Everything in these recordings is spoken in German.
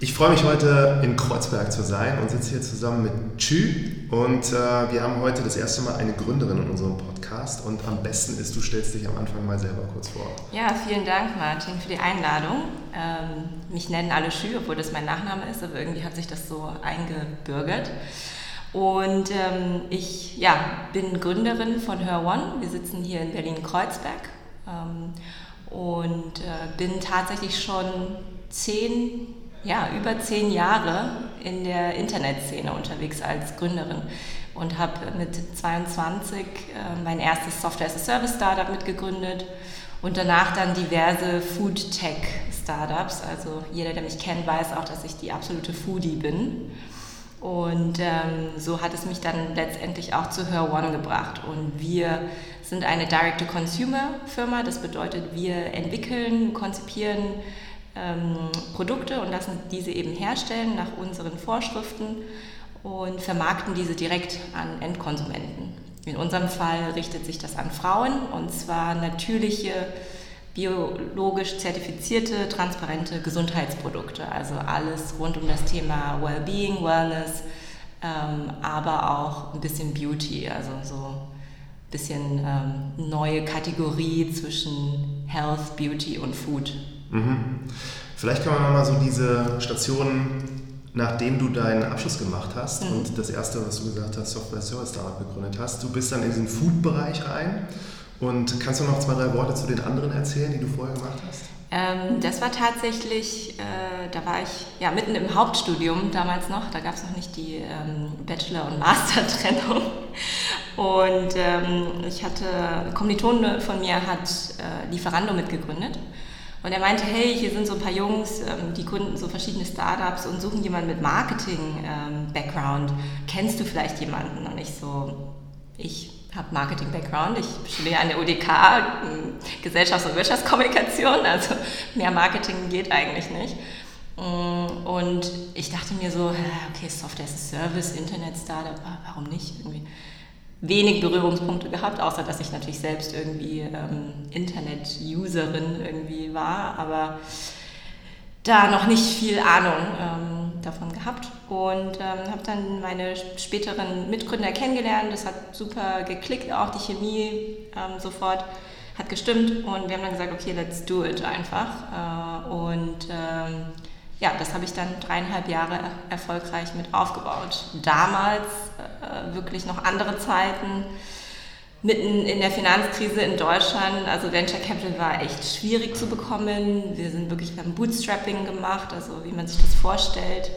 Ich freue mich heute in Kreuzberg zu sein und sitze hier zusammen mit Chü und äh, wir haben heute das erste Mal eine Gründerin in unserem Podcast und am besten ist, du stellst dich am Anfang mal selber kurz vor. Ja, vielen Dank Martin für die Einladung. Ähm, mich nennen alle Chü, obwohl das mein Nachname ist, aber irgendwie hat sich das so eingebürgert. Und ähm, ich ja, bin Gründerin von Her One. Wir sitzen hier in Berlin-Kreuzberg ähm, und äh, bin tatsächlich schon zehn ja, über zehn Jahre in der Internetszene unterwegs als Gründerin und habe mit 22 äh, mein erstes Software-as-a-Service-Startup mitgegründet und danach dann diverse Food-Tech-Startups. Also jeder, der mich kennt, weiß auch, dass ich die absolute Foodie bin. Und ähm, so hat es mich dann letztendlich auch zu Her One gebracht. Und wir sind eine Direct-to-Consumer-Firma. Das bedeutet, wir entwickeln, konzipieren, ähm, Produkte und lassen diese eben herstellen nach unseren Vorschriften und vermarkten diese direkt an Endkonsumenten. In unserem Fall richtet sich das an Frauen und zwar natürliche, biologisch zertifizierte, transparente Gesundheitsprodukte. Also alles rund um das Thema Wellbeing, Wellness, ähm, aber auch ein bisschen Beauty, also so ein bisschen ähm, neue Kategorie zwischen Health, Beauty und Food. Mhm. Vielleicht kann man mal so diese Stationen, nachdem du deinen Abschluss gemacht hast mhm. und das erste, was du gesagt hast, Software Service Startup gegründet hast, du bist dann in diesen Food-Bereich rein und kannst du noch zwei, drei Worte zu den anderen erzählen, die du vorher gemacht hast? Ähm, das war tatsächlich, äh, da war ich ja mitten im Hauptstudium damals noch, da gab es noch nicht die ähm, Bachelor- und Master-Trennung. Und ähm, ich hatte, Kommilitone von mir hat äh, Lieferando mitgegründet. Und er meinte, hey, hier sind so ein paar Jungs, ähm, die gründen so verschiedene Startups und suchen jemanden mit Marketing-Background. Kennst du vielleicht jemanden? Und ich so, ich habe Marketing-Background, ich studiere an der UDK ähm, Gesellschafts- und Wirtschaftskommunikation, also mehr Marketing geht eigentlich nicht. Mm, und ich dachte mir so, okay, Software as a Service, Internet-Startup, warum nicht? Irgendwie wenig Berührungspunkte gehabt, außer dass ich natürlich selbst irgendwie ähm, Internet-Userin irgendwie war, aber da noch nicht viel Ahnung ähm, davon gehabt und ähm, habe dann meine späteren Mitgründer kennengelernt. Das hat super geklickt, auch die Chemie ähm, sofort hat gestimmt und wir haben dann gesagt, okay, let's do it einfach. Äh, und ähm, ja, das habe ich dann dreieinhalb Jahre erfolgreich mit aufgebaut. Damals äh, wirklich noch andere Zeiten, mitten in der Finanzkrise in Deutschland. Also Venture Capital war echt schwierig zu bekommen. Wir sind wirklich beim Bootstrapping gemacht, also wie man sich das vorstellt.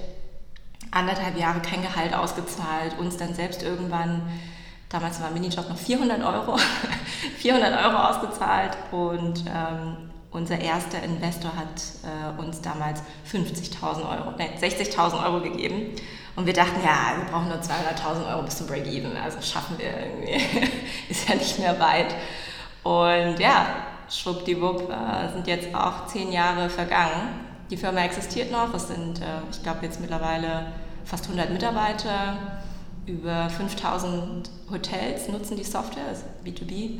Anderthalb Jahre kein Gehalt ausgezahlt, uns dann selbst irgendwann, damals war Minijob noch 400 Euro, 400 Euro ausgezahlt und ähm, unser erster Investor hat äh, uns damals 50.000 Euro, nein, 60.000 Euro gegeben. Und wir dachten, ja, wir brauchen nur 200.000 Euro bis zum Break-Even. Also schaffen wir irgendwie. Ist ja nicht mehr weit. Und ja, schwuppdiwupp äh, sind jetzt auch zehn Jahre vergangen. Die Firma existiert noch. Es sind, äh, ich glaube, jetzt mittlerweile fast 100 Mitarbeiter. Über 5000 Hotels nutzen die Software, also B2B.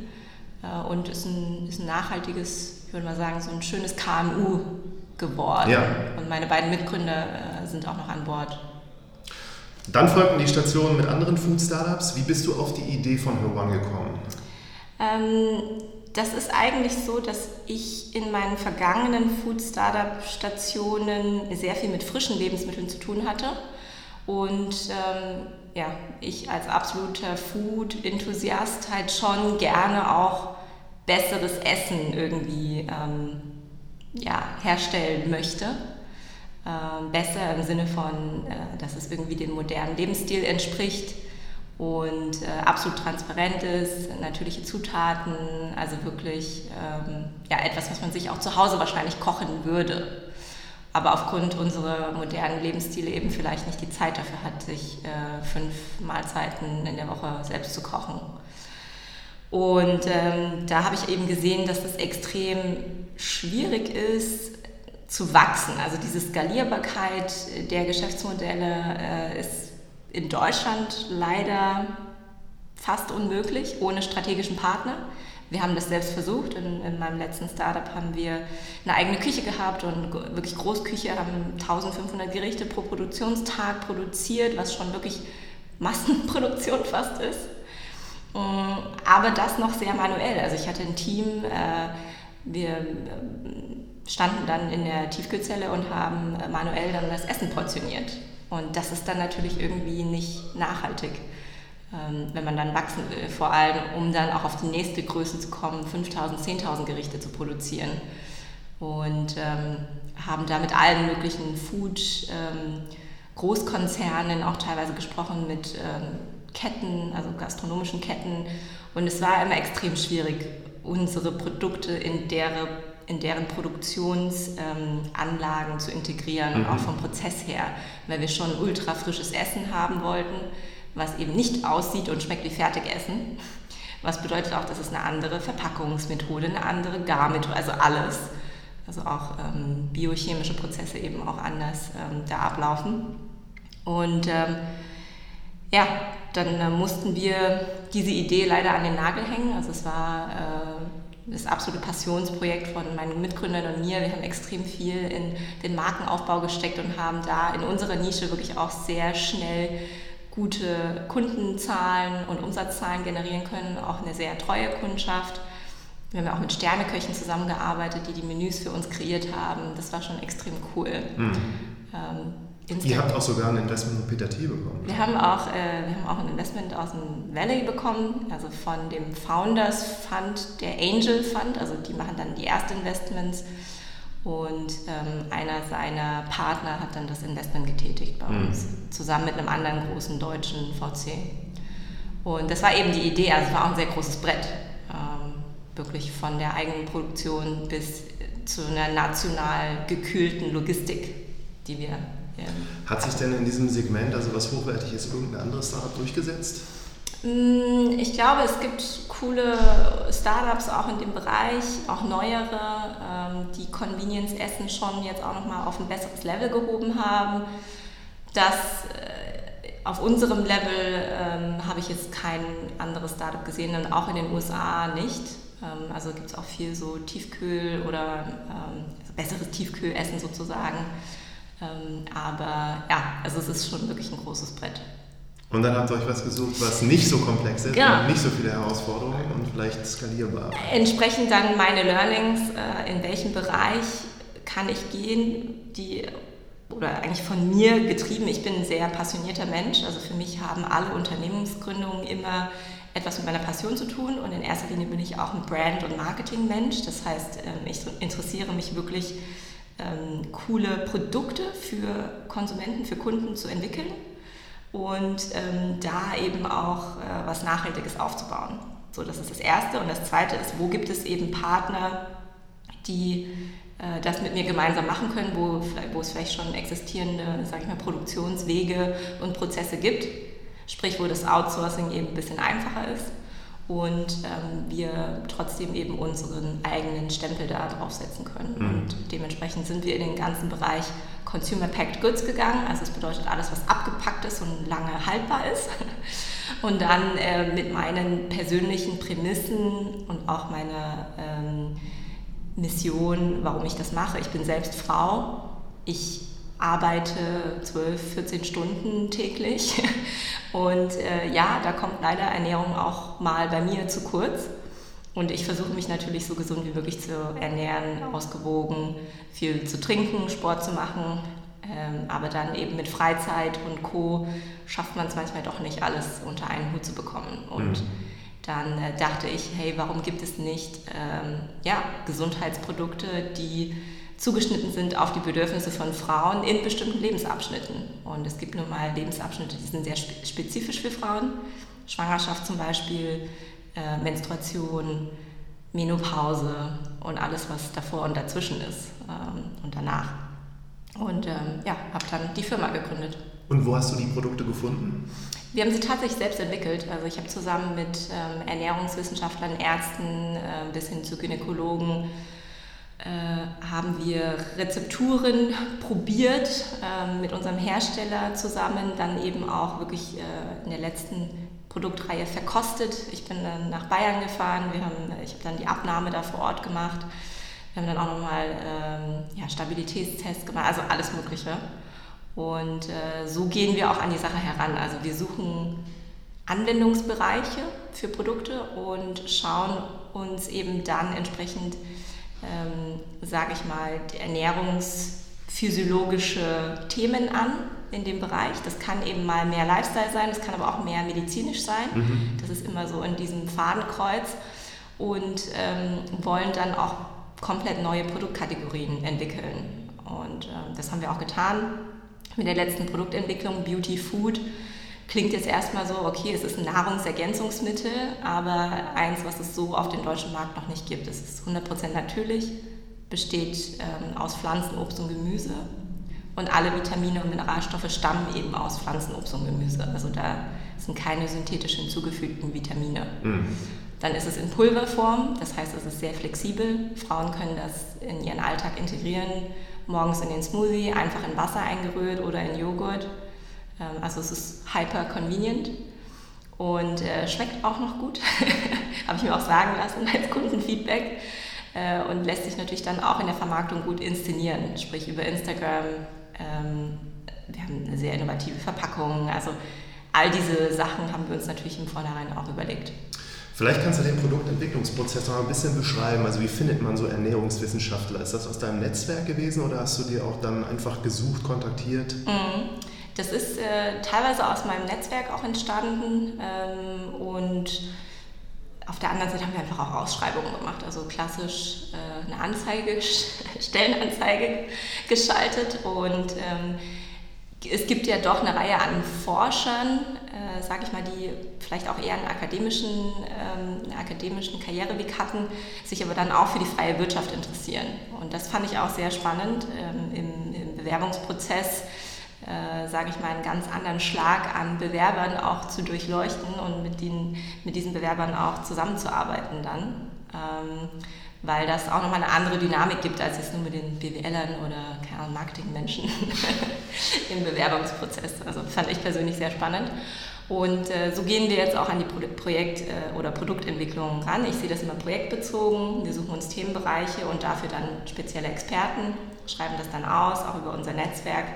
Äh, und ist ein, ist ein nachhaltiges ich würde mal sagen, so ein schönes KMU geworden. Ja. Und meine beiden Mitgründer äh, sind auch noch an Bord. Dann folgten die Stationen mit anderen Food Startups. Wie bist du auf die Idee von One gekommen? Ähm, das ist eigentlich so, dass ich in meinen vergangenen Food Startup Stationen sehr viel mit frischen Lebensmitteln zu tun hatte. Und ähm, ja, ich als absoluter Food-Enthusiast halt schon gerne auch besseres Essen irgendwie ähm, ja, herstellen möchte. Ähm, besser im Sinne von, äh, dass es irgendwie dem modernen Lebensstil entspricht. und äh, absolut transparent ist, natürliche Zutaten, also wirklich ähm, ja, etwas, was man sich auch zu Hause wahrscheinlich kochen würde. Aber aufgrund unserer modernen Lebensstile eben vielleicht nicht die Zeit dafür hat, sich äh, fünf Mahlzeiten in der Woche selbst zu kochen. Und ähm, da habe ich eben gesehen, dass es extrem schwierig ist, zu wachsen. Also diese Skalierbarkeit der Geschäftsmodelle äh, ist in Deutschland leider fast unmöglich ohne strategischen Partner. Wir haben das selbst versucht. In, in, meinem letzten Startup haben wir eine eigene Küche gehabt und wirklich Großküche, haben 1500 Gerichte pro Produktionstag produziert, was schon wirklich Massenproduktion fast ist. Mm, aber das noch sehr manuell. Also ich hatte ein Team, äh, wir äh, standen dann in der Tiefkühlzelle und haben äh, manuell dann das Essen portioniert. Und das ist dann natürlich irgendwie nicht nachhaltig, ähm, wenn man dann wachsen will. Vor allem, um dann auch auf die nächste Größe zu kommen, 5000, 10.000 Gerichte zu produzieren. Und ähm, haben da mit allen möglichen Food, ähm, Großkonzernen auch teilweise gesprochen, mit ähm, Ketten, also gastronomischen Ketten. Und es war immer extrem schwierig, unsere Produkte in, deren, in deren Produktionsanlagen ähm, zu integrieren, mhm. auch vom Prozess her, weil wir schon ultra frisches Essen haben wollten, was eben nicht aussieht und schmeckt wie Fertigessen. Was bedeutet auch, dass es eine andere Verpackungsmethode, eine andere Garmethode, also alles, also auch ähm, biochemische Prozesse eben auch anders ähm, da ablaufen. Und ähm, ja, dann äh, mussten wir diese Idee leider an den Nagel hängen. Also es war äh, das absolute Passionsprojekt von meinen Mitgründern und mir. Wir haben extrem viel in den Markenaufbau gesteckt und haben da in unserer Nische wirklich auch sehr schnell gute Kundenzahlen und Umsatzzahlen generieren können, auch eine sehr treue Kundschaft. Wir haben ja auch mit Sterneköchen zusammengearbeitet, die die Menüs für uns kreiert haben. Das war schon extrem cool. Mhm. Ähm, Ihr habt auch sogar ein Investment von Peter T bekommen. Wir haben, auch, äh, wir haben auch ein Investment aus dem Valley bekommen, also von dem Founders Fund, der Angel Fund, also die machen dann die Erstinvestments und ähm, einer seiner Partner hat dann das Investment getätigt bei mhm. uns, zusammen mit einem anderen großen deutschen VC. Und das war eben die Idee, also es war auch ein sehr großes Brett, ähm, wirklich von der eigenen Produktion bis zu einer national gekühlten Logistik, die wir hat sich denn in diesem Segment, also was hochwertig ist, irgendein anderes Startup durchgesetzt? Mm, ich glaube, es gibt coole Startups auch in dem Bereich, auch neuere, ähm, die Convenience-Essen schon jetzt auch nochmal auf ein besseres Level gehoben haben. Das äh, auf unserem Level ähm, habe ich jetzt kein anderes Startup gesehen und auch in den USA nicht. Ähm, also gibt es auch viel so Tiefkühl oder besseres Tiefkühlessen sozusagen. Ähm, aber ja, also es ist schon wirklich ein großes Brett. Und dann habt ihr euch was gesucht, was nicht so komplex ist genau. und nicht so viele Herausforderungen und vielleicht skalierbar. Entsprechend dann meine Learnings, äh, in welchem Bereich kann ich gehen, die oder eigentlich von mir getrieben. Ich bin ein sehr passionierter Mensch. Also für mich haben alle Unternehmensgründungen immer etwas mit meiner Passion zu tun und in erster Linie bin ich auch ein Brand- und Marketing-Mensch. Das heißt, ähm, ich interessiere mich wirklich ähm, coole Produkte für Konsumenten, für Kunden zu entwickeln und ähm, da eben auch äh, was Nachhaltiges aufzubauen. So, das ist das Erste. Und das Zweite ist, wo gibt es eben Partner, die äh, das mit mir gemeinsam machen können, wo, wo es vielleicht schon existierende, sage ich mal, Produktionswege und Prozesse gibt. Sprich, wo das Outsourcing eben ein bisschen einfacher ist und ähm, wir trotzdem eben unseren eigenen Stempel da draufsetzen können. Mhm. Und dementsprechend sind wir in den ganzen Bereich Consumer Packed Goods gegangen. Also das bedeutet alles, was abgepackt ist und lange haltbar ist. Und dann äh, mit meinen persönlichen Prämissen und auch meiner ähm, Mission, warum ich das mache. Ich bin selbst Frau. Ich arbeite 12, 14 Stunden täglich. Und äh, ja, da kommt leider Ernährung auch mal bei mir zu kurz. Und ich versuche mich natürlich so gesund wie möglich zu ernähren, ausgewogen, viel zu trinken, Sport zu machen. Ähm, aber dann eben mit Freizeit und Co. schafft man es manchmal doch nicht, alles unter einen Hut zu bekommen. Und mhm. dann äh, dachte ich, hey, warum gibt es nicht ähm, ja, Gesundheitsprodukte, die zugeschnitten sind auf die Bedürfnisse von Frauen in bestimmten Lebensabschnitten. Und es gibt nun mal Lebensabschnitte, die sind sehr spezifisch für Frauen. Schwangerschaft zum Beispiel, äh, Menstruation, Menopause und alles, was davor und dazwischen ist ähm, und danach. Und ähm, ja, habe dann die Firma gegründet. Und wo hast du die Produkte gefunden? Wir haben sie tatsächlich selbst entwickelt. Also ich habe zusammen mit ähm, Ernährungswissenschaftlern, Ärzten äh, bis hin zu Gynäkologen haben wir Rezepturen probiert äh, mit unserem Hersteller zusammen, dann eben auch wirklich äh, in der letzten Produktreihe verkostet. Ich bin dann nach Bayern gefahren, wir haben, ich habe dann die Abnahme da vor Ort gemacht. Wir haben dann auch nochmal ähm, ja, Stabilitätstests gemacht, also alles Mögliche. Und äh, so gehen wir auch an die Sache heran. Also wir suchen Anwendungsbereiche für Produkte und schauen uns eben dann entsprechend, ähm, sage ich mal, ernährungsphysiologische Themen an in dem Bereich. Das kann eben mal mehr Lifestyle sein, das kann aber auch mehr medizinisch sein. Mhm. Das ist immer so in diesem Fadenkreuz und ähm, wollen dann auch komplett neue Produktkategorien entwickeln. Und ähm, das haben wir auch getan mit der letzten Produktentwicklung Beauty Food. Klingt jetzt erstmal so, okay, es ist ein Nahrungsergänzungsmittel, aber eins, was es so auf dem deutschen Markt noch nicht gibt. Es ist 100% natürlich, besteht ähm, aus Pflanzen, Obst und Gemüse und alle Vitamine und Mineralstoffe stammen eben aus Pflanzen, Obst und Gemüse. Also da sind keine synthetisch hinzugefügten Vitamine. Mhm. Dann ist es in Pulverform, das heißt, es ist sehr flexibel. Frauen können das in ihren Alltag integrieren, morgens in den Smoothie, einfach in Wasser eingerührt oder in Joghurt. Ähm, also es ist hyper convenient und äh, schmeckt auch noch gut, habe ich mir auch sagen lassen als Kundenfeedback äh, und lässt sich natürlich dann auch in der Vermarktung gut inszenieren, sprich über Instagram, ähm, wir haben eine sehr innovative Verpackung. Also all diese Sachen haben wir uns natürlich im Vornherein auch überlegt. Vielleicht kannst du den Produktentwicklungsprozess noch ein bisschen beschreiben. Also wie findet man so Ernährungswissenschaftler? Ist das aus deinem Netzwerk gewesen oder hast du dir auch dann einfach gesucht, kontaktiert? Mhm. Das ist äh, teilweise aus meinem Netzwerk auch entstanden ähm, und auf der anderen Seite haben wir einfach auch Ausschreibungen gemacht, also klassisch äh, eine Anzeige, Stellenanzeige geschaltet und ähm, es gibt ja doch eine Reihe an Forschern, äh, sage ich mal, die vielleicht auch eher einen akademischen, ähm, einen akademischen Karriereweg hatten, sich aber dann auch für die freie Wirtschaft interessieren. Und das fand ich auch sehr spannend ähm, im, im Bewerbungsprozess äh, sage ich mal, einen ganz anderen Schlag an Bewerbern auch zu durchleuchten und mit, den, mit diesen Bewerbern auch zusammenzuarbeiten dann. Ähm, weil das auch nochmal eine andere Dynamik gibt, als jetzt nur mit den BWLern oder keine Marketingmenschen im Bewerbungsprozess. Also fand ich persönlich sehr spannend. Und äh, so gehen wir jetzt auch an die Pro Projekt- äh, oder Produktentwicklung ran. Ich sehe das immer projektbezogen. Wir suchen uns Themenbereiche und dafür dann spezielle Experten, schreiben das dann aus, auch über unser Netzwerk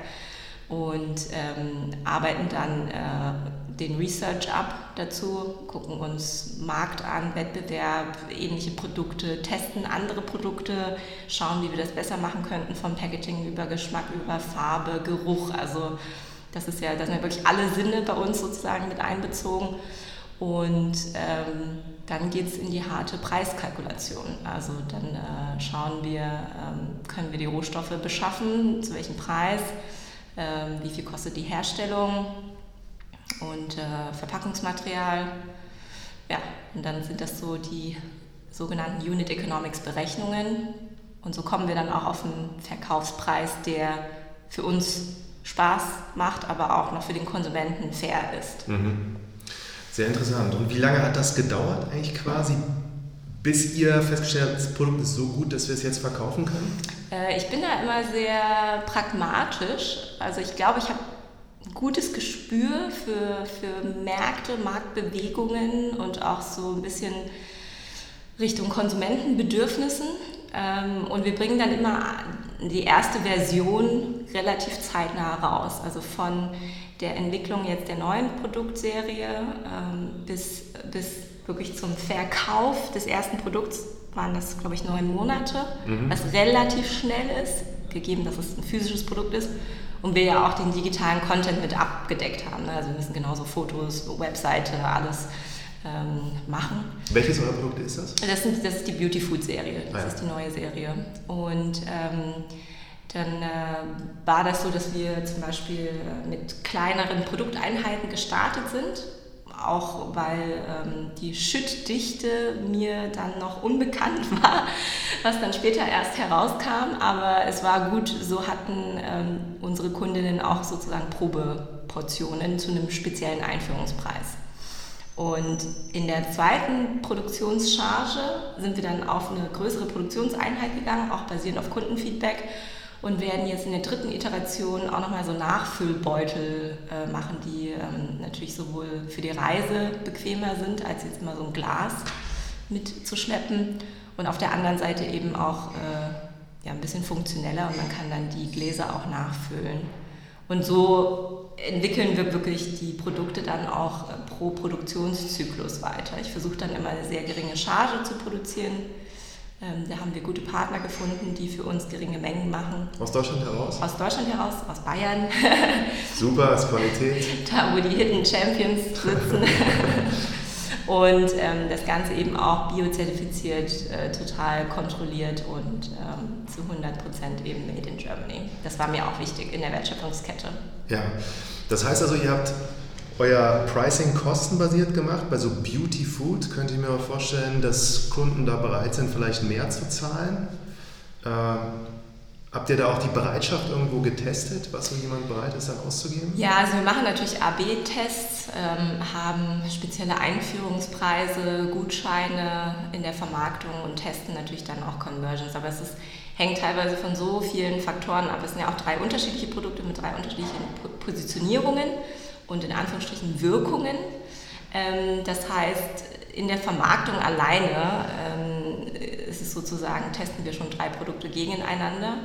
und ähm, arbeiten dann äh, den Research ab dazu, gucken uns Markt an, Wettbewerb, ähnliche Produkte, testen andere Produkte, schauen, wie wir das besser machen könnten, vom Packaging über Geschmack, über Farbe, Geruch. Also das ist ja, da sind ja wirklich alle Sinne bei uns sozusagen mit einbezogen. Und ähm, dann geht es in die harte Preiskalkulation. Also dann äh, schauen wir, ähm, können wir die Rohstoffe beschaffen, zu welchem Preis ähm, wie viel kostet die Herstellung und äh, Verpackungsmaterial. Ja, und dann sind das so die sogenannten Unit Economics Berechnungen. Und so kommen wir dann auch auf einen Verkaufspreis, der für uns Spaß macht, aber auch noch für den Konsumenten fair ist. Mhm. Sehr interessant. Und wie lange hat das gedauert eigentlich quasi, bis ihr festgestellt habt, das Produkt ist so gut, dass wir es jetzt verkaufen können? Äh, ich bin da immer sehr pragmatisch. Also ich glaube, ich habe ein gutes Gespür für, für Märkte, Marktbewegungen und auch so ein bisschen Richtung Konsumentenbedürfnissen. Ähm, und wir bringen dann immer die erste Version relativ zeitnah raus. Also von der Entwicklung jetzt der neuen Produktserie ähm, bis, bis wirklich zum Verkauf des ersten Produkts waren das, glaube ich, neun Monate, mhm. was relativ schnell ist, gegeben, dass es ein physisches Produkt ist. Und wir ja auch den digitalen Content mit abgedeckt haben. Ne? Also wir müssen genauso Fotos, Webseite, alles ähm, machen. Welches euer Produkt ist das? Das, sind, das ist die Beauty Food Serie, das ah, ja. ist die neue Serie. Und ähm, dann äh, war das so, dass wir zum Beispiel mit kleineren Produkteinheiten gestartet sind auch weil ähm, die Schüttdichte mir dann noch unbekannt war, was dann später erst herauskam. Aber es war gut, so hatten ähm, unsere Kundinnen auch sozusagen Probeportionen zu einem speziellen Einführungspreis. Und in der zweiten Produktionscharge sind wir dann auf eine größere Produktionseinheit gegangen, auch basierend auf Kundenfeedback und werden jetzt in der dritten Iteration auch nochmal so Nachfüllbeutel äh, machen, die ähm, natürlich sowohl für die Reise bequemer sind, als jetzt immer so ein Glas mitzuschleppen und auf der anderen Seite eben auch äh, ja, ein bisschen funktioneller und man kann dann die Gläser auch nachfüllen. Und so entwickeln wir wirklich die Produkte dann auch äh, pro Produktionszyklus weiter. Ich versuche dann immer eine sehr geringe Charge zu produzieren. Ähm, da haben wir gute Partner gefunden, die für uns geringe Mengen machen. Aus Deutschland heraus? Aus Deutschland heraus, aus Bayern. Super, ist Qualität. Da, wo die Hidden Champions sitzen. und ähm, das Ganze eben auch biozertifiziert, äh, total kontrolliert und ähm, zu 100% eben made in Germany. Das war mir auch wichtig in der Wertschöpfungskette. Ja, das heißt also, ihr habt euer Pricing kostenbasiert gemacht. Bei so Beauty Food könnte ich mir auch vorstellen, dass Kunden da bereit sind, vielleicht mehr zu zahlen. Ähm, Habt ihr da auch die Bereitschaft irgendwo getestet, was so jemand bereit ist, dann auszugeben? Ja, also wir machen natürlich AB-Tests, ähm, haben spezielle Einführungspreise, Gutscheine in der Vermarktung und testen natürlich dann auch Conversions. Aber es ist, hängt teilweise von so vielen Faktoren ab. Es sind ja auch drei unterschiedliche Produkte mit drei unterschiedlichen Positionierungen und in Anführungsstrichen Wirkungen. Ähm, das heißt, in der Vermarktung alleine ähm, ist es sozusagen, testen wir schon drei Produkte gegeneinander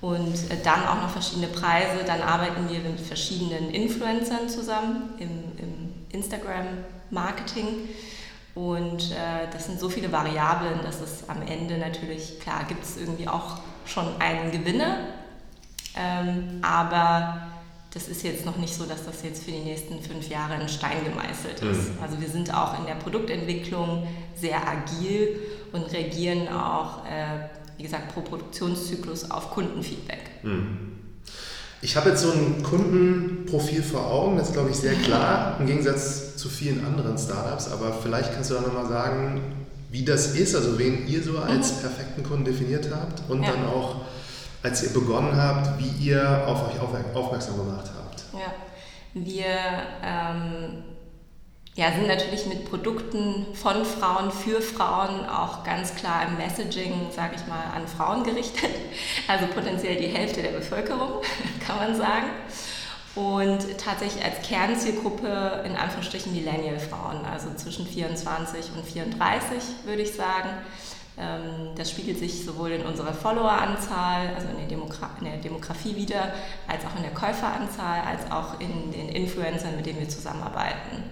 und äh, dann auch noch verschiedene Preise. Dann arbeiten wir mit verschiedenen Influencern zusammen im, im Instagram-Marketing. Und äh, das sind so viele Variablen, dass es am Ende natürlich, klar, gibt es irgendwie auch schon einen Gewinner. Ähm, aber das ist jetzt noch nicht so, dass das jetzt für die nächsten fünf Jahre in Stein gemeißelt ist. Mhm. Also wir sind auch in der Produktentwicklung sehr agil und reagieren auch, äh, wie gesagt, pro Produktionszyklus auf Kundenfeedback. Mhm. Ich habe jetzt so ein Kundenprofil vor Augen, das ist, glaube ich, sehr klar, im Gegensatz zu vielen anderen Startups. Aber vielleicht kannst du da nochmal sagen, wie das ist, also wen ihr so als mhm. perfekten Kunden definiert habt und ja. dann auch als ihr begonnen habt, wie ihr auf euch aufmerksam gemacht habt? Ja, wir ähm, ja, sind natürlich mit Produkten von Frauen für Frauen auch ganz klar im Messaging, sage ich mal, an Frauen gerichtet. Also potenziell die Hälfte der Bevölkerung, kann man sagen. Und tatsächlich als Kernzielgruppe in Anführungsstrichen Millennial-Frauen, also zwischen 24 und 34 würde ich sagen. Ähm, das spiegelt sich sowohl in unserer Followeranzahl, also in der, in der Demografie wieder, als auch in der Käuferanzahl, als auch in den Influencern, mit denen wir zusammenarbeiten.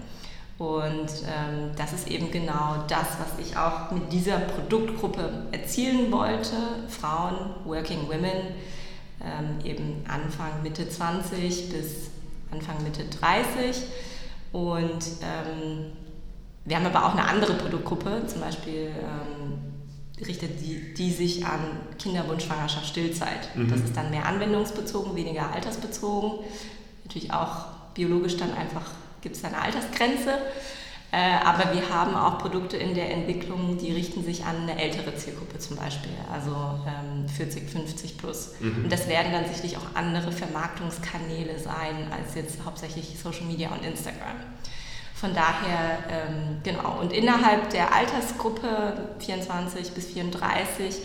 Und ähm, das ist eben genau das, was ich auch mit dieser Produktgruppe erzielen wollte. Frauen, Working Women, ähm, eben Anfang, Mitte 20 bis Anfang, Mitte 30. Und ähm, wir haben aber auch eine andere Produktgruppe, zum Beispiel ähm, richtet die, die sich an Kinderwunsch, Schwangerschaft, Stillzeit. Mhm. Das ist dann mehr anwendungsbezogen, weniger altersbezogen. Natürlich auch biologisch dann einfach gibt es eine Altersgrenze. Äh, aber wir haben auch Produkte in der Entwicklung, die richten sich an eine ältere Zielgruppe zum Beispiel, also ähm, 40, 50 plus. Mhm. Und das werden dann sicherlich auch andere Vermarktungskanäle sein als jetzt hauptsächlich Social Media und Instagram. Von daher, ähm, genau, und innerhalb der Altersgruppe 24 bis 34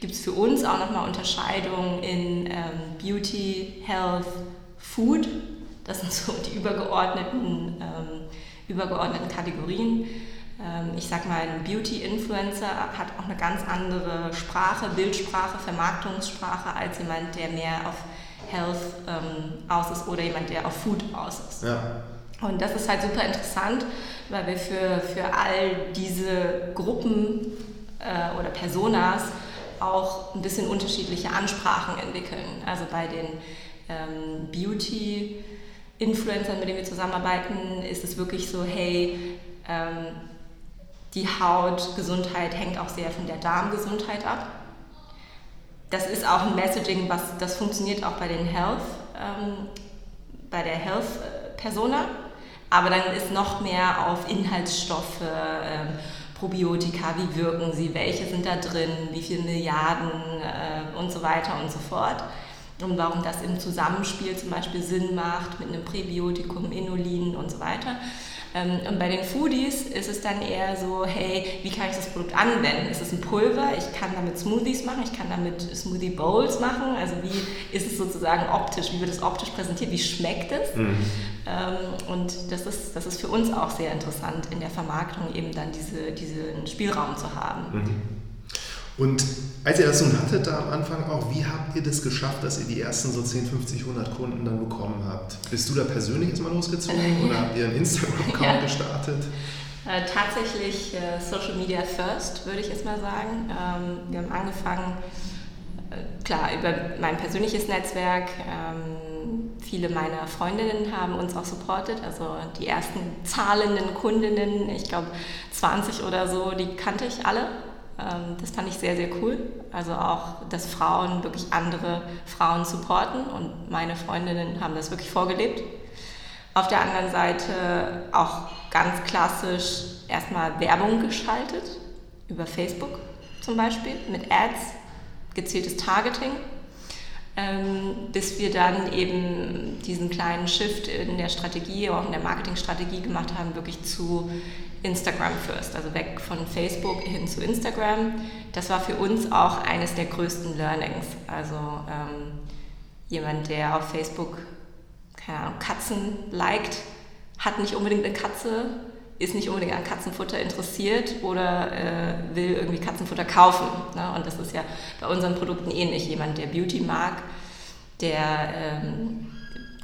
gibt es für uns auch nochmal Unterscheidungen in ähm, Beauty, Health, Food. Das sind so die übergeordneten, ähm, übergeordneten Kategorien. Ähm, ich sag mal, ein Beauty-Influencer hat auch eine ganz andere Sprache, Bildsprache, Vermarktungssprache als jemand, der mehr auf Health ähm, aus ist oder jemand, der auf Food aus ist. Ja. Und das ist halt super interessant, weil wir für, für all diese Gruppen äh, oder Personas auch ein bisschen unterschiedliche Ansprachen entwickeln. Also bei den ähm, Beauty-Influencern, mit denen wir zusammenarbeiten, ist es wirklich so, hey, ähm, die Hautgesundheit hängt auch sehr von der Darmgesundheit ab. Das ist auch ein Messaging, was das funktioniert auch bei den Health, ähm, bei der Health-Persona Aber dann ist noch mehr auf Inhaltsstoffe, ähm, Probiotika, wie wirken sie, welche sind da drin, wie viele Milliarden äh, und so weiter und so fort. Und warum das im Zusammenspiel zum Beispiel Sinn macht mit einem Präbiotikum, Inulin und so weiter. Ähm, und bei den Foodies ist es dann eher so, hey, wie kann ich das Produkt anwenden? Ist es ein Pulver? Ich kann damit Smoothies machen, ich kann damit Smoothie Bowls machen. Also wie ist es sozusagen optisch, wie wird es optisch präsentiert, wie schmeckt es? Mhm. Ähm, und das ist, das ist für uns auch sehr interessant, in der Vermarktung eben dann diese, diesen Spielraum zu haben. Mhm. Und als ihr das nun hattet, da am Anfang auch, wie habt ihr das geschafft, dass ihr die ersten so 10, 50, 100 Kunden dann bekommen habt? Bist du da persönlich erstmal losgezogen äh, oder habt ihr einen Instagram-Account ja. gestartet? Äh, tatsächlich äh, Social Media First, würde ich jetzt mal sagen. Ähm, wir haben angefangen, äh, klar, über mein persönliches Netzwerk. Ähm, viele meiner Freundinnen haben uns auch supportet, also die ersten zahlenden Kundinnen, ich glaube 20 oder so, die kannte ich alle das fand ich sehr, sehr cool. Also auch, dass Frauen wirklich andere Frauen supporten und meine Freundinnen haben das wirklich vorgelebt. Auf der anderen Seite auch ganz klassisch erstmal Werbung geschaltet, über Facebook zum Beispiel, mit Ads, gezieltes Targeting, ähm, bis wir dann eben diesen kleinen Shift in der Strategie, auch in der Marketingstrategie gemacht haben, wirklich zu Instagram first, also weg von Facebook hin zu Instagram. Das war für uns auch eines der größten Learnings. Also ähm, jemand, der auf Facebook keine Ahnung, Katzen liked, hat nicht unbedingt eine Katze, ist nicht unbedingt an Katzenfutter interessiert oder äh, will irgendwie Katzenfutter kaufen. Ne? Und das ist ja bei unseren Produkten ähnlich. Jemand, der Beauty mag, der ähm,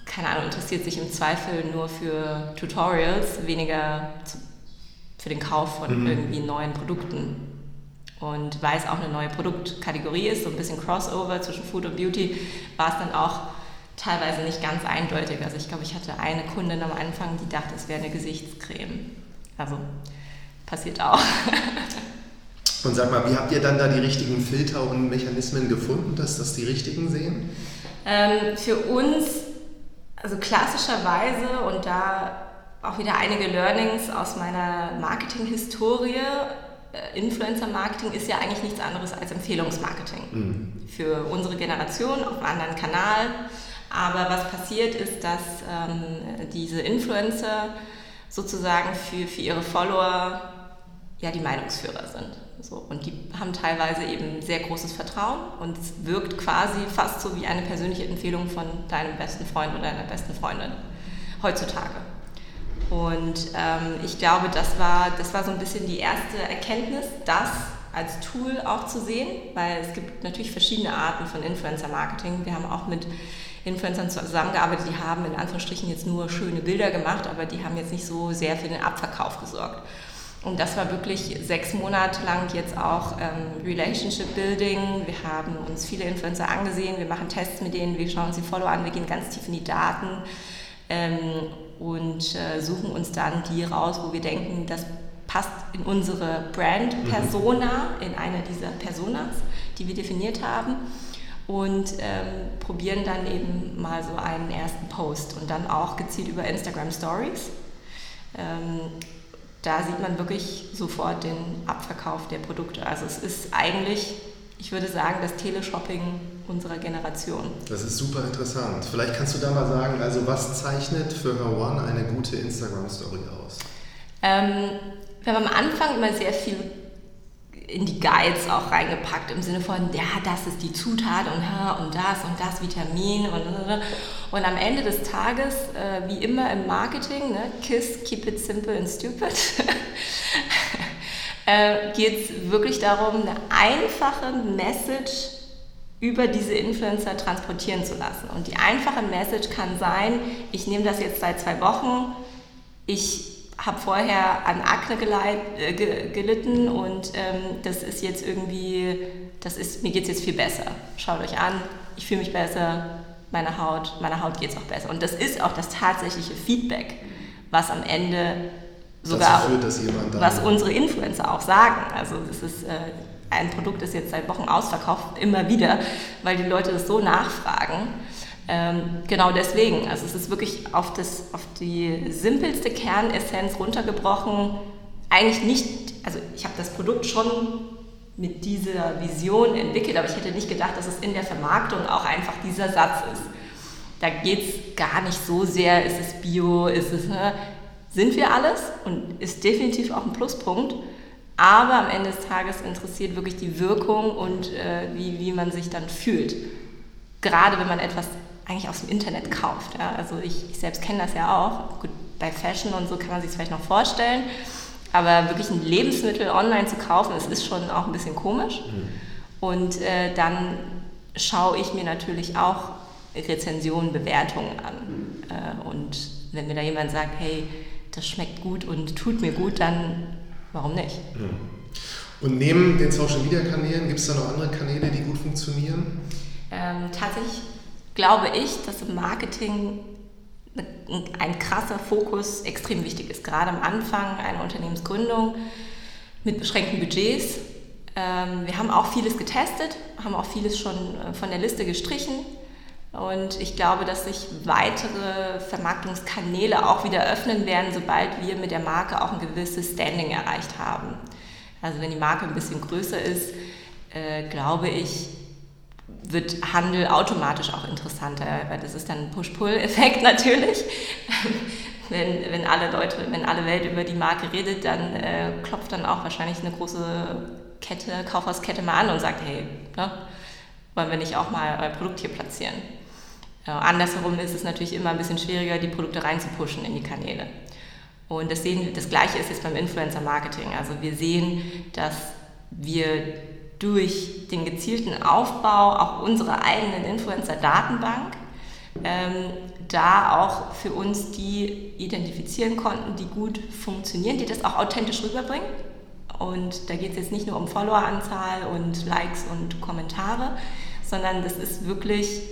keine Ahnung, interessiert sich im Zweifel nur für Tutorials, weniger zu für den Kauf von mhm. irgendwie neuen Produkten. Und weil es auch eine neue Produktkategorie ist, so ein bisschen Crossover zwischen Food und Beauty, war es dann auch teilweise nicht ganz eindeutig. Also ich glaube, ich hatte eine Kundin am Anfang, die dachte, es wäre eine Gesichtscreme. Also passiert auch. Und sag mal, wie habt ihr dann da die richtigen Filter und Mechanismen gefunden, dass das die richtigen sehen? Ähm, für uns, also klassischerweise, und da auch wieder einige Learnings aus meiner Marketing-Historie. Äh, Influencer-Marketing ist ja eigentlich nichts anderes als Empfehlungsmarketing mhm. für unsere Generation auf einem anderen Kanal. Aber was passiert ist, dass ähm, diese Influencer sozusagen für, für ihre Follower ja die Meinungsführer sind. So, und die haben teilweise eben sehr großes Vertrauen und es wirkt quasi fast so wie eine persönliche Empfehlung von deinem besten Freund oder deiner besten Freundin heutzutage. Und ähm, ich glaube, das war, das war so ein bisschen die erste Erkenntnis, das als Tool auch zu sehen, weil es gibt natürlich verschiedene Arten von Influencer-Marketing. Wir haben auch mit Influencern zusammengearbeitet, die haben in Anführungsstrichen jetzt nur schöne Bilder gemacht, aber die haben jetzt nicht so sehr für den Abverkauf gesorgt. Und das war wirklich sechs Monate lang jetzt auch ähm, Relationship Building. Wir haben uns viele Influencer angesehen, wir machen Tests mit denen, wir schauen uns die Follow an, wir gehen ganz tief in die Daten. Ähm, und äh, suchen uns dann die raus, wo wir denken, das passt in unsere Brand-Persona, mhm. in eine dieser Personas, die wir definiert haben und ähm, probieren dann eben mal so einen ersten Post und dann auch gezielt über Instagram Stories. Ähm, da sieht man wirklich sofort den Abverkauf der Produkte. Also es ist eigentlich, ich würde sagen, das Teleshopping unserer Generation. Das ist super interessant. Vielleicht kannst du da mal sagen, also was zeichnet für Her One eine gute Instagram-Story aus? Ähm, wir haben am Anfang immer sehr viel in die Guides auch reingepackt, im Sinne von, ja, das ist die Zutat und, und das und das Vitamin und, und am Ende des Tages, äh, wie immer im Marketing, ne, KISS, keep it simple and stupid, äh, geht es wirklich darum, eine einfache Message über diese Influencer transportieren zu lassen. Und die einfache Message kann sein, ich nehme das jetzt seit zwei Wochen, ich habe vorher an Akne äh, gelitten und ähm, das ist jetzt irgendwie, das ist, mir geht es jetzt viel besser. Schaut euch an, ich fühle mich besser, meine Haut, meiner Haut geht es auch besser. Und das ist auch das tatsächliche Feedback, was am Ende sogar, führt, was unsere Influencer auch sagen. Also das ist äh, ein Produkt ist jetzt seit Wochen ausverkauft, immer wieder, weil die Leute das so nachfragen. Ähm, genau deswegen. Also es ist wirklich auf, das, auf die simpelste Kernessenz runtergebrochen. Eigentlich nicht, also ich habe das Produkt schon mit dieser Vision entwickelt, aber ich hätte nicht gedacht, dass es in der Vermarktung auch einfach dieser Satz ist. Da geht es gar nicht so sehr, ist es bio, ist es, ne? sind wir alles und ist definitiv auch ein Pluspunkt. Aber am Ende des Tages interessiert wirklich die Wirkung und äh, wie, wie man sich dann fühlt. Gerade wenn man etwas eigentlich aus dem Internet kauft. Ja? Also ich, ich selbst kenne das ja auch. Gut, bei Fashion und so kann man sich vielleicht noch vorstellen. Aber wirklich ein Lebensmittel online zu kaufen, das ist schon auch ein bisschen komisch. Mhm. Und äh, dann schaue ich mir natürlich auch Rezensionen, Bewertungen an. Mhm. Äh, und wenn mir da jemand sagt, hey, das schmeckt gut und tut mir gut, dann warum nicht? Mhm. Und neben den Social Media Kanälen gibt es da noch andere Kanäle, die gut funktionieren? Ähm, tatsächlich glaube ich, dass im Marketing ein krasser Fokus extrem wichtig ist, gerade am Anfang einer Unternehmensgründung mit beschränkten Budgets. Ähm, wir haben auch vieles getestet, haben auch vieles schon äh, von der Liste gestrichen und ich glaube, dass sich weitere Vermarktungskanäle auch wieder öffnen werden, sobald wir mit der Marke auch ein gewisses Standing erreicht haben. Also wenn die Marke ein bisschen größer ist, äh, glaube ich, wird Handel automatisch auch interessanter, weil das ist dann ein Push-Pull-Effekt natürlich. wenn, wenn alle Leute, wenn alle Welt über die Marke redet, dann äh, klopft dann auch wahrscheinlich eine große Kette, Kaufhauskette mal an und sagt, hey, ne, wollen wir nicht auch mal euer Produkt hier platzieren? Äh, andersherum ist es natürlich immer ein bisschen schwieriger, die Produkte reinzupushen in die Kanäle. Und das, sehen, das Gleiche ist jetzt beim Influencer-Marketing. Also wir sehen, dass wir durch den gezielten Aufbau auch unserer eigenen Influencer-Datenbank ähm, da auch für uns die identifizieren konnten, die gut funktionieren, die das auch authentisch rüberbringen. Und da geht es jetzt nicht nur um Followeranzahl und Likes und Kommentare, sondern das ist wirklich,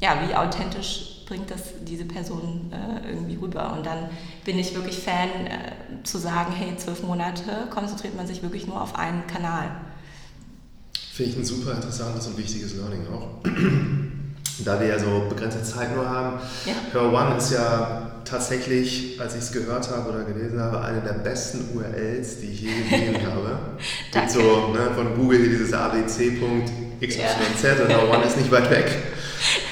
ja, wie authentisch bringt das diese Person äh, irgendwie rüber. Und dann bin ich wirklich Fan äh, zu sagen, hey, zwölf Monate konzentriert man sich wirklich nur auf einen Kanal. Finde ich ein super interessantes und wichtiges Learning auch. da wir ja so begrenzte Zeit nur haben. Ja. Her One ist ja tatsächlich, als ich es gehört habe oder gelesen habe, eine der besten URLs, die ich je gesehen habe. Danke. so ne, von Google dieses ABC.xyz ja. und Her One ist nicht weit weg.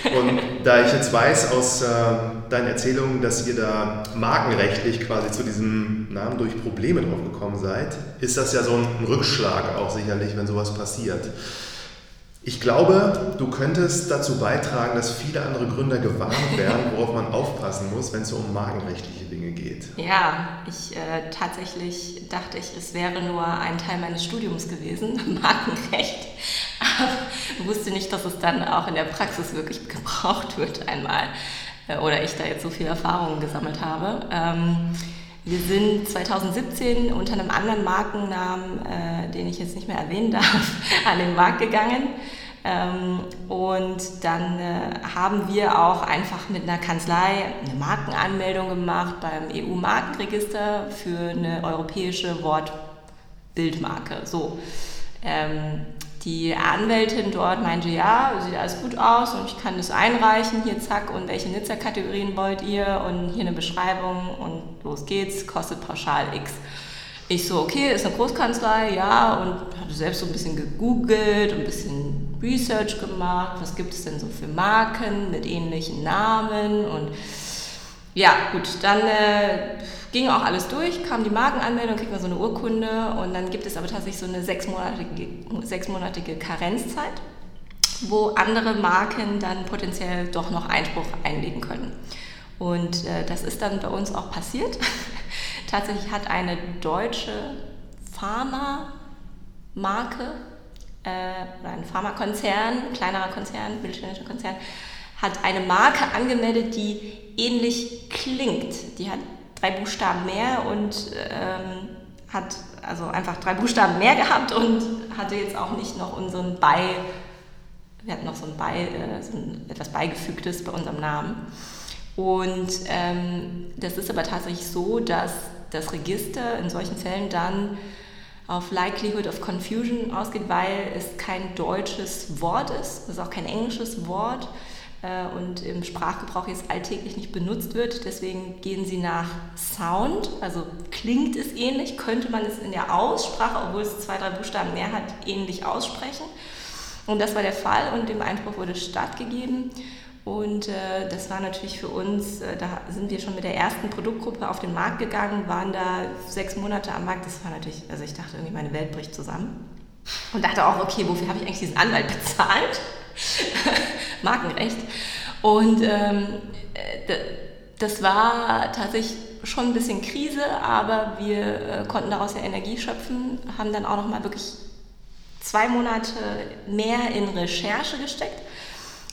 Und da ich jetzt weiß aus äh, deinen Erzählungen, dass ihr da markenrechtlich quasi zu diesem Namen durch Probleme drauf gekommen seid, ist das ja so ein Rückschlag auch sicherlich, wenn sowas passiert. Ich glaube, du könntest dazu beitragen, dass viele andere Gründer gewarnt werden, worauf man aufpassen muss, wenn es so um markenrechtliche Dinge geht. Ja, ich äh, tatsächlich dachte ich, es wäre nur ein Teil meines Studiums gewesen, Markenrecht. Aber wusste nicht, dass es dann auch in der Praxis wirklich gebraucht wird einmal. Äh, oder ich da jetzt so viel Erfahrungen gesammelt habe. Ähm, wir sind 2017 unter einem anderen Markennamen, äh, den ich jetzt nicht mehr erwähnen darf, an den Markt gegangen. Ähm, und dann äh, haben wir auch einfach mit einer Kanzlei eine Markenanmeldung gemacht beim EU-Markenregister für eine europäische Wortbildmarke. So. Ähm, die Anwältin dort meinte, ja, sieht alles gut aus und ich kann das einreichen, hier zack, und welche Nutzerkategorien wollt ihr und hier eine Beschreibung und los geht's, kostet pauschal X. Ich so, okay, ist eine Großkanzlei, ja, und hatte selbst so ein bisschen gegoogelt und ein bisschen Research gemacht, was gibt es denn so für Marken mit ähnlichen Namen und ja, gut, dann äh, ging auch alles durch, kam die Markenanmeldung, kriegt man so eine Urkunde und dann gibt es aber tatsächlich so eine sechsmonatige, sechsmonatige Karenzzeit, wo andere Marken dann potenziell doch noch Einspruch einlegen können. Und äh, das ist dann bei uns auch passiert. Tatsächlich hat eine deutsche Pharma-Marke äh, oder ein Pharmakonzern, kleinerer Konzern, mittelständischer Konzern, hat eine Marke angemeldet, die ähnlich klingt. Die hat drei Buchstaben mehr und ähm, hat also einfach drei Buchstaben mehr gehabt und hatte jetzt auch nicht noch unseren Bei, wir hatten noch so ein Bei, äh, so ein etwas Beigefügtes bei unserem Namen. Und ähm, das ist aber tatsächlich so, dass das Register in solchen Fällen dann auf Likelihood of Confusion ausgeht, weil es kein deutsches Wort ist, es ist auch kein englisches Wort äh, und im Sprachgebrauch jetzt alltäglich nicht benutzt wird. Deswegen gehen sie nach Sound, also klingt es ähnlich, könnte man es in der Aussprache, obwohl es zwei, drei Buchstaben mehr hat, ähnlich aussprechen. Und das war der Fall und dem Einspruch wurde stattgegeben. Und äh, das war natürlich für uns, äh, da sind wir schon mit der ersten Produktgruppe auf den Markt gegangen, waren da sechs Monate am Markt. Das war natürlich, also ich dachte irgendwie, meine Welt bricht zusammen. Und dachte auch, okay, wofür habe ich eigentlich diesen Anwalt bezahlt? Markenrecht. Und ähm, äh, das war tatsächlich schon ein bisschen Krise, aber wir äh, konnten daraus ja Energie schöpfen, haben dann auch nochmal wirklich zwei Monate mehr in Recherche gesteckt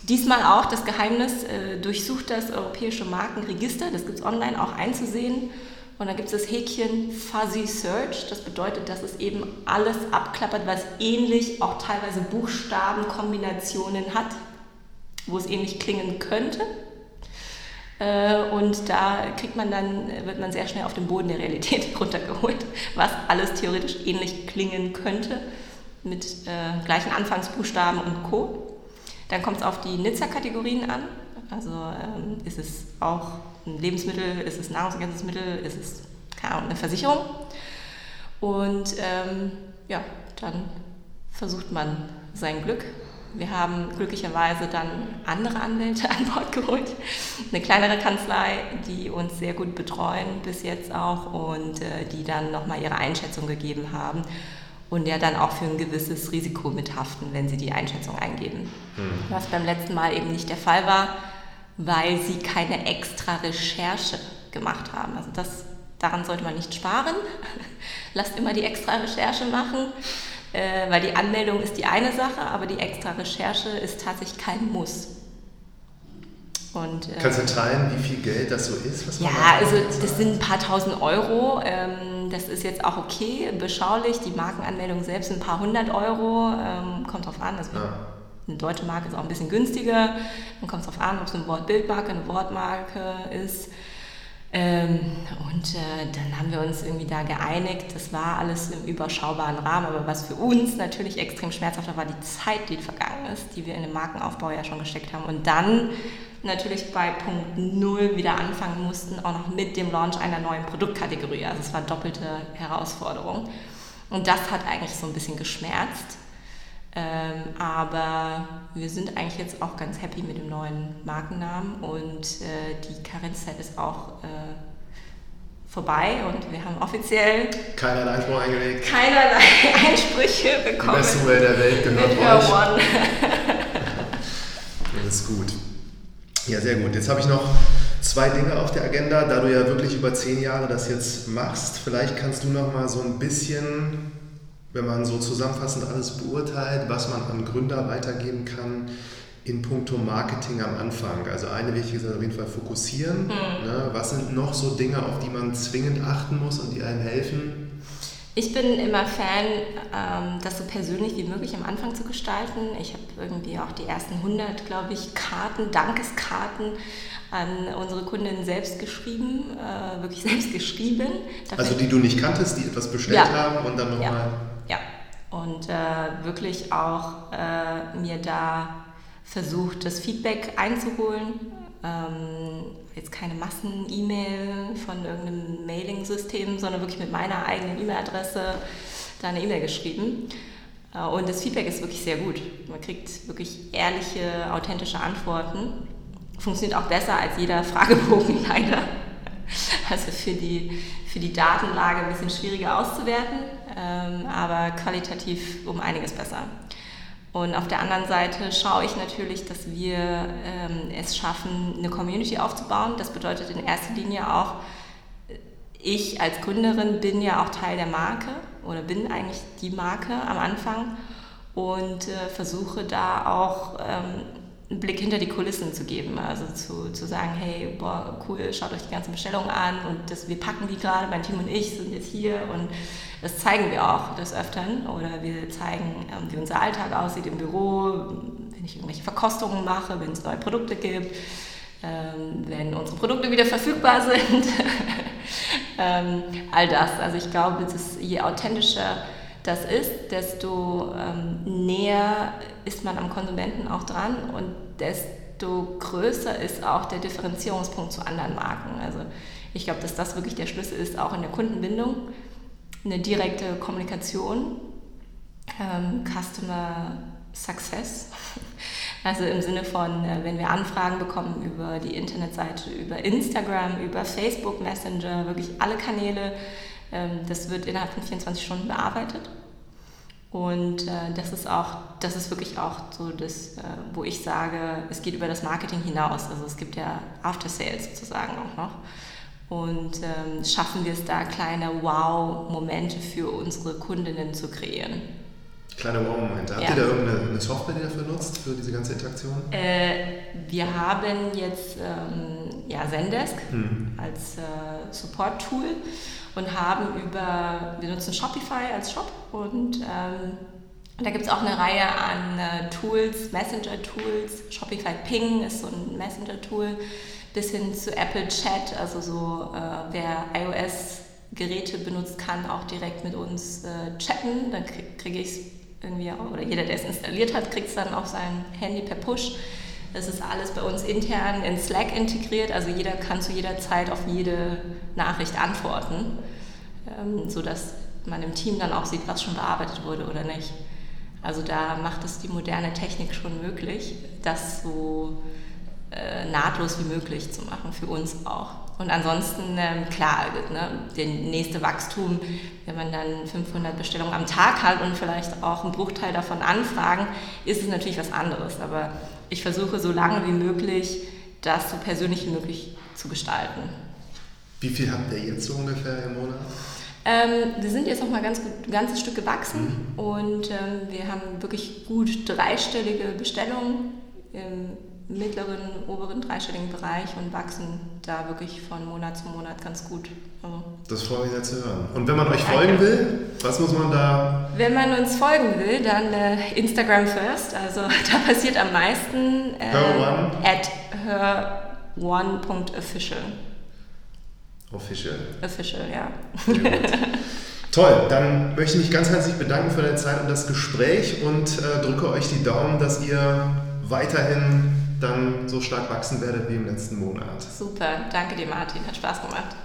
Diesmal auch das Geheimnis, äh, durchsucht das europäische Markenregister, das gibt es online auch einzusehen. Und dann gibt es das Häkchen Fuzzy Search, das bedeutet, dass es eben alles abklappert, was ähnlich auch teilweise Buchstabenkombinationen hat, wo es ähnlich klingen könnte. Äh, und da kriegt man dann, wird man sehr schnell auf den Boden der Realität runtergeholt, was alles theoretisch ähnlich klingen könnte, mit äh, gleichen Anfangsbuchstaben und Co. Dann kommt es auf die Nizza-Kategorien an. Also ähm, ist es auch ein Lebensmittel, ist es Nahrungsergänzungsmittel, ist es keine Ahnung, eine Versicherung. Und ähm, ja, dann versucht man sein Glück. Wir haben glücklicherweise dann andere Anwälte an Bord geholt, eine kleinere Kanzlei, die uns sehr gut betreuen bis jetzt auch und äh, die dann nochmal ihre Einschätzung gegeben haben und ja dann auch für ein gewisses Risiko mithaften, wenn sie die Einschätzung eingeben. Mhm. Was beim letzten Mal eben nicht der Fall war, weil sie keine extra Recherche gemacht haben. Also das, daran sollte man nicht sparen. Lasst immer die extra Recherche machen, äh, weil die Anmeldung ist die eine Sache, aber die extra Recherche ist tatsächlich kein Muss. Und, äh, Kannst du teilen, wie viel Geld das so ist? ja, also das sind ein paar tausend Euro. Ähm, das ist jetzt auch okay, beschaulich. Die Markenanmeldung selbst ein paar hundert Euro. Ähm, kommt drauf an. Also ja. Eine deutsche Marke ist auch ein bisschen günstiger. Dann kommt es drauf an, ob es eine Wortbildmarke, eine Wortmarke ist. Ähm, und äh, dann haben wir uns irgendwie da geeinigt. Das war alles im überschaubaren Rahmen. Aber was für uns natürlich extrem schmerzhafter war, die Zeit, die vergangen ist, die wir in den Markenaufbau ja schon gesteckt haben. Und dann natürlich bei Punkt Null wieder anfangen mussten, auch noch mit dem Launch einer neuen Produktkategorie. Also es war doppelte Herausforderung. Und das hat eigentlich so ein bisschen geschmerzt. Ähm, aber wir sind eigentlich jetzt auch ganz happy mit dem neuen Markennamen und äh, die Karenzzeit ist auch äh, vorbei und wir haben offiziell keinerlei Einspruch eingelegt. Keinerlei Einsprüche bekommen. Die beste Umwelt der Welt gehört euch. One. das ist gut. Ja, sehr gut. Jetzt habe ich noch zwei Dinge auf der Agenda, da du ja wirklich über zehn Jahre das jetzt machst. Vielleicht kannst du noch mal so ein bisschen, wenn man so zusammenfassend alles beurteilt, was man an Gründer weitergeben kann in puncto Marketing am Anfang. Also eine wichtige ist auf jeden Fall fokussieren. Mhm. Ne? Was sind noch so Dinge, auf die man zwingend achten muss und die einem helfen? Ich bin immer Fan, ähm, das so persönlich wie möglich am Anfang zu gestalten. Ich habe irgendwie auch die ersten 100, glaube ich, Karten, Dankeskarten an unsere Kundinnen selbst geschrieben, äh, wirklich selbst geschrieben. Dafür also die du nicht kanntest, die etwas bestellt ja. haben und dann nochmal... Ja. ja, und äh, wirklich auch äh, mir da versucht, das Feedback einzuholen. Ähm, jetzt keine Massen-E-Mail von irgendeinem Mailing-System, sondern wirklich mit meiner eigenen E-Mail-Adresse da eine E-Mail geschrieben. Äh, und das Feedback ist wirklich sehr gut. Man kriegt wirklich ehrliche, authentische Antworten. Funktioniert auch besser als jeder Fragebogen leider. Also für die, für die Datenlage ein bisschen schwieriger auszuwerten, ähm, aber qualitativ um einiges besser. Und auf der anderen Seite schaue ich natürlich, dass wir ähm, es schaffen, eine Community aufzubauen. Das bedeutet in erster Linie auch, ich als Gründerin bin ja auch Teil der Marke oder bin eigentlich die Marke am Anfang und äh, versuche da auch ähm, einen Blick hinter die Kulissen zu geben. Also zu, zu sagen, hey, boah, cool, schaut euch die ganzen Bestellungen an und das, wir packen die gerade, mein Team und ich sind jetzt hier und das zeigen wir auch des Öfteren. Oder wir zeigen, ähm, wie unser Alltag aussieht im Büro, wenn ich irgendwelche Verkostungen mache, wenn es neue Produkte gibt, ähm, wenn unsere Produkte wieder verfügbar sind. ähm, all das. Also ich glaube, dass je authentischer das ist, desto näher ist man am Konsumenten auch dran und desto größer ist auch der Differenzierungspunkt zu anderen Marken. Also ich glaube, dass das wirklich der Schlüssel ist, auch in der Kundenbindung. Eine direkte Kommunikation, ähm, Customer Success. Also im Sinne von, äh, wenn wir Anfragen bekommen über die Internetseite, über Instagram, über Facebook Messenger, wirklich alle Kanäle, ähm, das wird innerhalb von 24 Stunden bearbeitet. Und äh, das ist auch, das ist wirklich auch so das, äh, wo ich sage, es geht über das Marketing hinaus. Also es gibt ja After Sales sozusagen auch noch. Und ähm, schaffen wir es da, kleine Wow-Momente für unsere Kundinnen zu kreieren. Kleine Wow-Momente. Habt ja. ihr da irgendeine Software, die dafür nutzt, für diese ganze Interaktion? Äh, wir haben jetzt ähm, ja, Zendesk hm. als äh, Support-Tool und haben über, wir nutzen Shopify als Shop und ähm, da gibt es auch eine Reihe an äh, Tools, Messenger-Tools. Shopify Ping ist so ein Messenger-Tool, bis hin zu Apple Chat, also so äh, wer iOS-Geräte benutzt, kann auch direkt mit uns äh, chatten. Dann kriege krieg ich es irgendwie, oder jeder, der es installiert hat, kriegt es dann auf sein Handy per Push. Das ist alles bei uns intern in Slack integriert, also jeder kann zu jeder Zeit auf jede Nachricht antworten, ähm, sodass man im Team dann auch sieht, was schon bearbeitet wurde oder nicht. Also da macht es die moderne Technik schon möglich, das so äh, nahtlos wie möglich zu machen, für uns auch. Und ansonsten, ähm, klar, ne, der nächste Wachstum, wenn man dann 500 Bestellungen am Tag hat und vielleicht auch einen Bruchteil davon anfragen, ist es natürlich was anderes. Aber ich versuche so lange wie möglich, das so persönlich wie möglich zu gestalten. Wie viel habt ihr jetzt so ungefähr im Monat? Ähm, wir sind jetzt noch mal ganz ein ganzes Stück gewachsen mhm. und ähm, wir haben wirklich gut dreistellige Bestellungen im mittleren, oberen dreistelligen Bereich und wachsen da wirklich von Monat zu Monat ganz gut. Also das freut mich sehr zu hören. Und wenn man euch folgen will, was muss man da? Wenn man uns folgen will, dann äh, Instagram first. Also da passiert am meisten äh, her one. at her1.official. Official. Official, ja. Toll, dann möchte ich mich ganz herzlich bedanken für deine Zeit und das Gespräch und äh, drücke euch die Daumen, dass ihr weiterhin dann so stark wachsen werdet wie im letzten Monat. Super, danke dir Martin, hat Spaß gemacht.